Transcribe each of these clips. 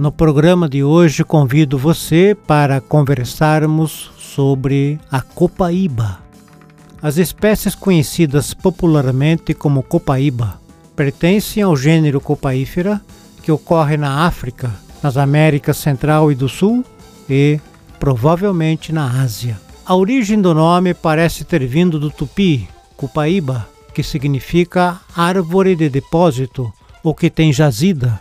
No programa de hoje convido você para conversarmos sobre a copaíba. As espécies conhecidas popularmente como copaíba pertencem ao gênero Copaífera, que ocorre na África, nas Américas Central e do Sul e provavelmente na Ásia. A origem do nome parece ter vindo do tupi, Copaíba, que significa árvore de depósito ou que tem jazida,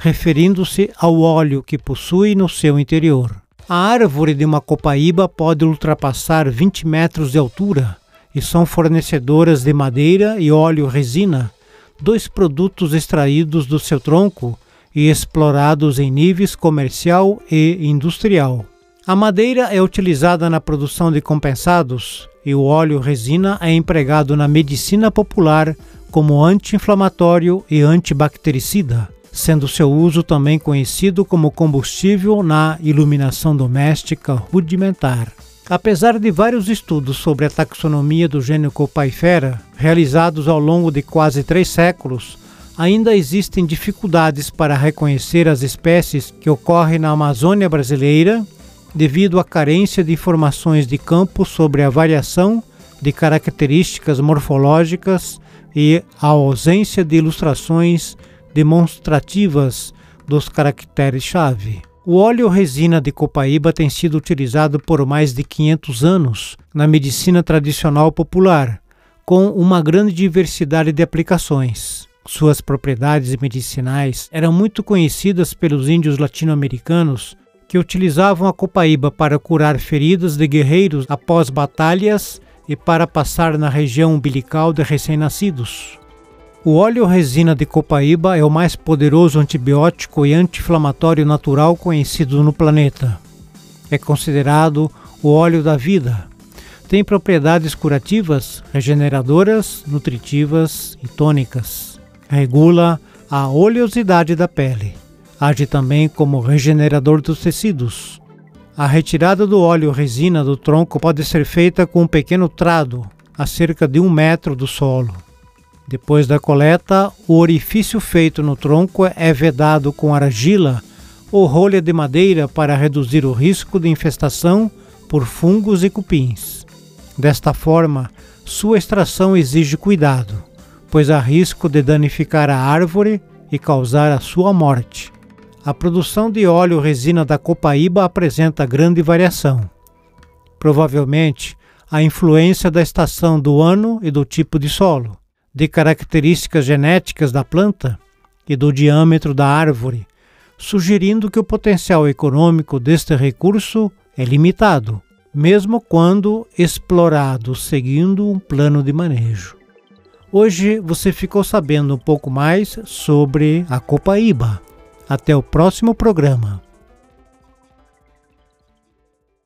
referindo-se ao óleo que possui no seu interior. A árvore de uma copaíba pode ultrapassar 20 metros de altura e são fornecedoras de madeira e óleo resina, dois produtos extraídos do seu tronco e explorados em níveis comercial e industrial. A madeira é utilizada na produção de compensados e o óleo resina é empregado na medicina popular como anti-inflamatório e antibactericida, sendo seu uso também conhecido como combustível na iluminação doméstica rudimentar. Apesar de vários estudos sobre a taxonomia do gênero Copaifera, realizados ao longo de quase três séculos, ainda existem dificuldades para reconhecer as espécies que ocorrem na Amazônia brasileira devido à carência de informações de campo sobre a variação de características morfológicas e a ausência de ilustrações demonstrativas dos caracteres-chave. O óleo resina de copaíba tem sido utilizado por mais de 500 anos na medicina tradicional popular, com uma grande diversidade de aplicações. Suas propriedades medicinais eram muito conhecidas pelos índios latino-americanos que utilizavam a copaíba para curar feridas de guerreiros após batalhas e para passar na região umbilical de recém-nascidos. O óleo resina de copaíba é o mais poderoso antibiótico e anti-inflamatório natural conhecido no planeta. É considerado o óleo da vida. Tem propriedades curativas, regeneradoras, nutritivas e tônicas. Regula a oleosidade da pele. Age também como regenerador dos tecidos. A retirada do óleo resina do tronco pode ser feita com um pequeno trado, a cerca de um metro do solo. Depois da coleta, o orifício feito no tronco é vedado com argila ou rolha de madeira para reduzir o risco de infestação por fungos e cupins. Desta forma, sua extração exige cuidado, pois há risco de danificar a árvore e causar a sua morte. A produção de óleo resina da copaíba apresenta grande variação. Provavelmente, a influência da estação do ano e do tipo de solo de características genéticas da planta e do diâmetro da árvore, sugerindo que o potencial econômico deste recurso é limitado, mesmo quando explorado seguindo um plano de manejo. Hoje você ficou sabendo um pouco mais sobre a copaíba. Até o próximo programa.